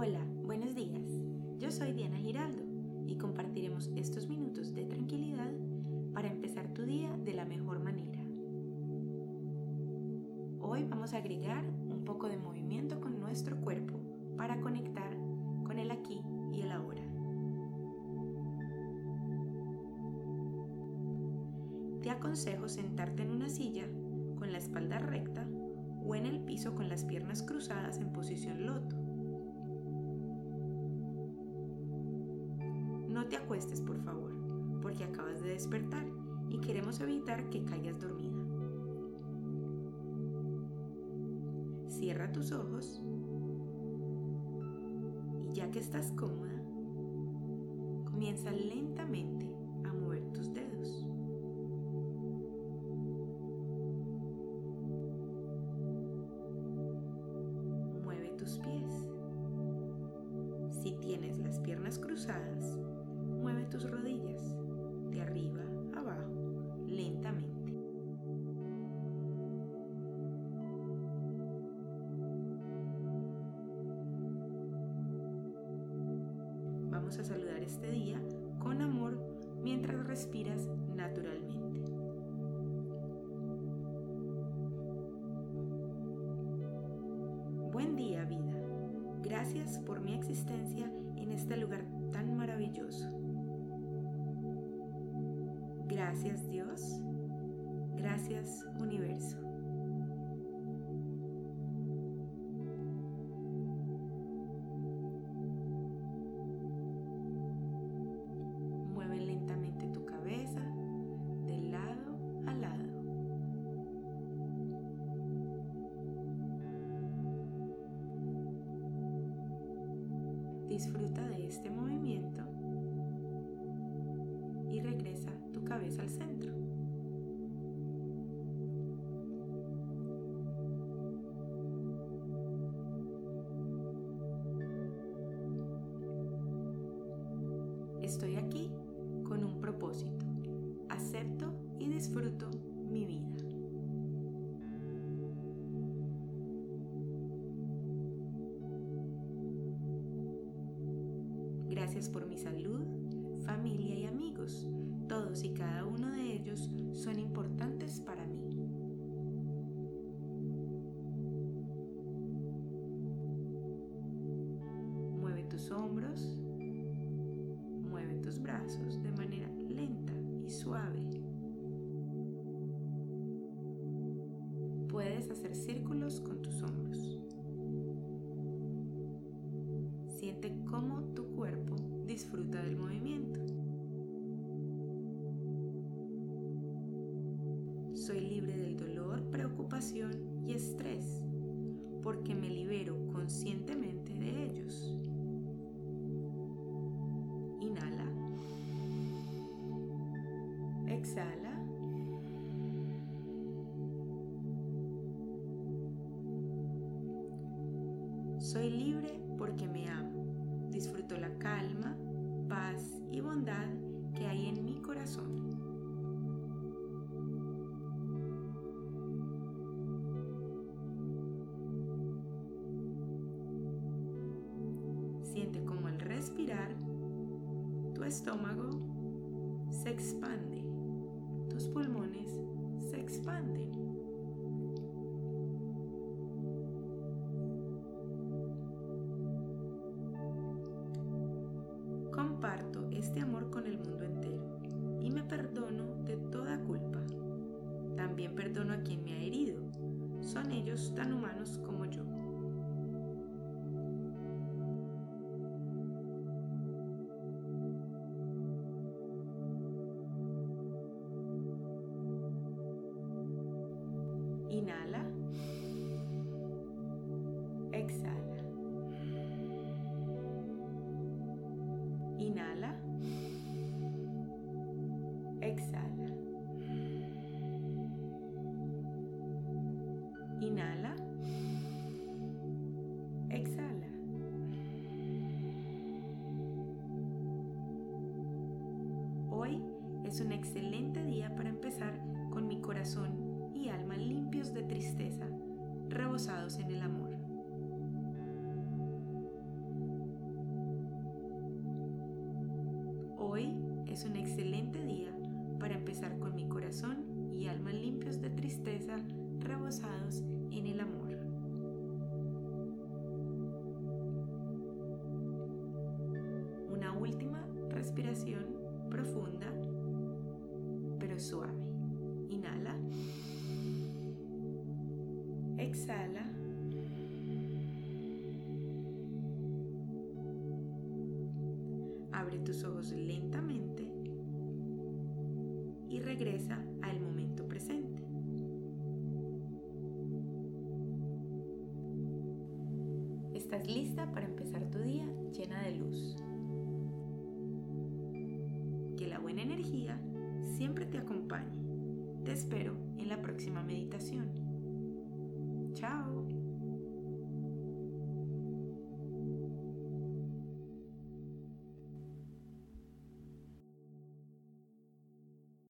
Hola, buenos días. Yo soy Diana Giraldo y compartiremos estos minutos de tranquilidad para empezar tu día de la mejor manera. Hoy vamos a agregar un poco de movimiento con nuestro cuerpo para conectar con el aquí y el ahora. Te aconsejo sentarte en una silla con la espalda recta o en el piso con las piernas cruzadas en posición loto. Te acuestes, por favor, porque acabas de despertar y queremos evitar que caigas dormida. Cierra tus ojos y ya que estás cómoda, comienza lentamente a mover tus dedos. Mueve tus pies. Si tienes las piernas cruzadas, rodillas de arriba abajo lentamente. Vamos a saludar este día con amor mientras respiras naturalmente. Buen día vida. Gracias por mi existencia en este lugar tan maravilloso. Gracias Dios. Gracias universo. Mueve lentamente tu cabeza de lado a lado. Disfruta de este movimiento cabeza al centro. Estoy aquí con un propósito. Acepto y disfruto mi vida. Gracias por mi salud, familia y amigos. Todos y cada uno de ellos son importantes para mí. Mueve tus hombros, mueve tus brazos de manera lenta y suave. Puedes hacer círculos con y estrés porque me libero conscientemente de ellos. Inhala. Exhala. Soy libre porque me amo. Disfruto la calma, paz y bondad que hay en mi corazón. Tu estómago se expande, tus pulmones se expanden. Comparto este amor con el mundo entero y me perdono de toda culpa. También perdono a quien me ha herido. Son ellos tan humanos como yo. Inhala. Exhala. Inhala. Exhala. Inhala. Exhala. Hoy es un excelente día para empezar con mi corazón y alma limpios de tristeza, rebosados en el amor. Hoy es un excelente día para empezar con mi corazón y alma limpios de tristeza, rebosados en el amor. Una última respiración profunda pero suave. Exhala. Abre tus ojos lentamente y regresa al momento presente. Estás lista para empezar tu día llena de luz. Que la buena energía siempre te acompañe. Te espero en la próxima meditación.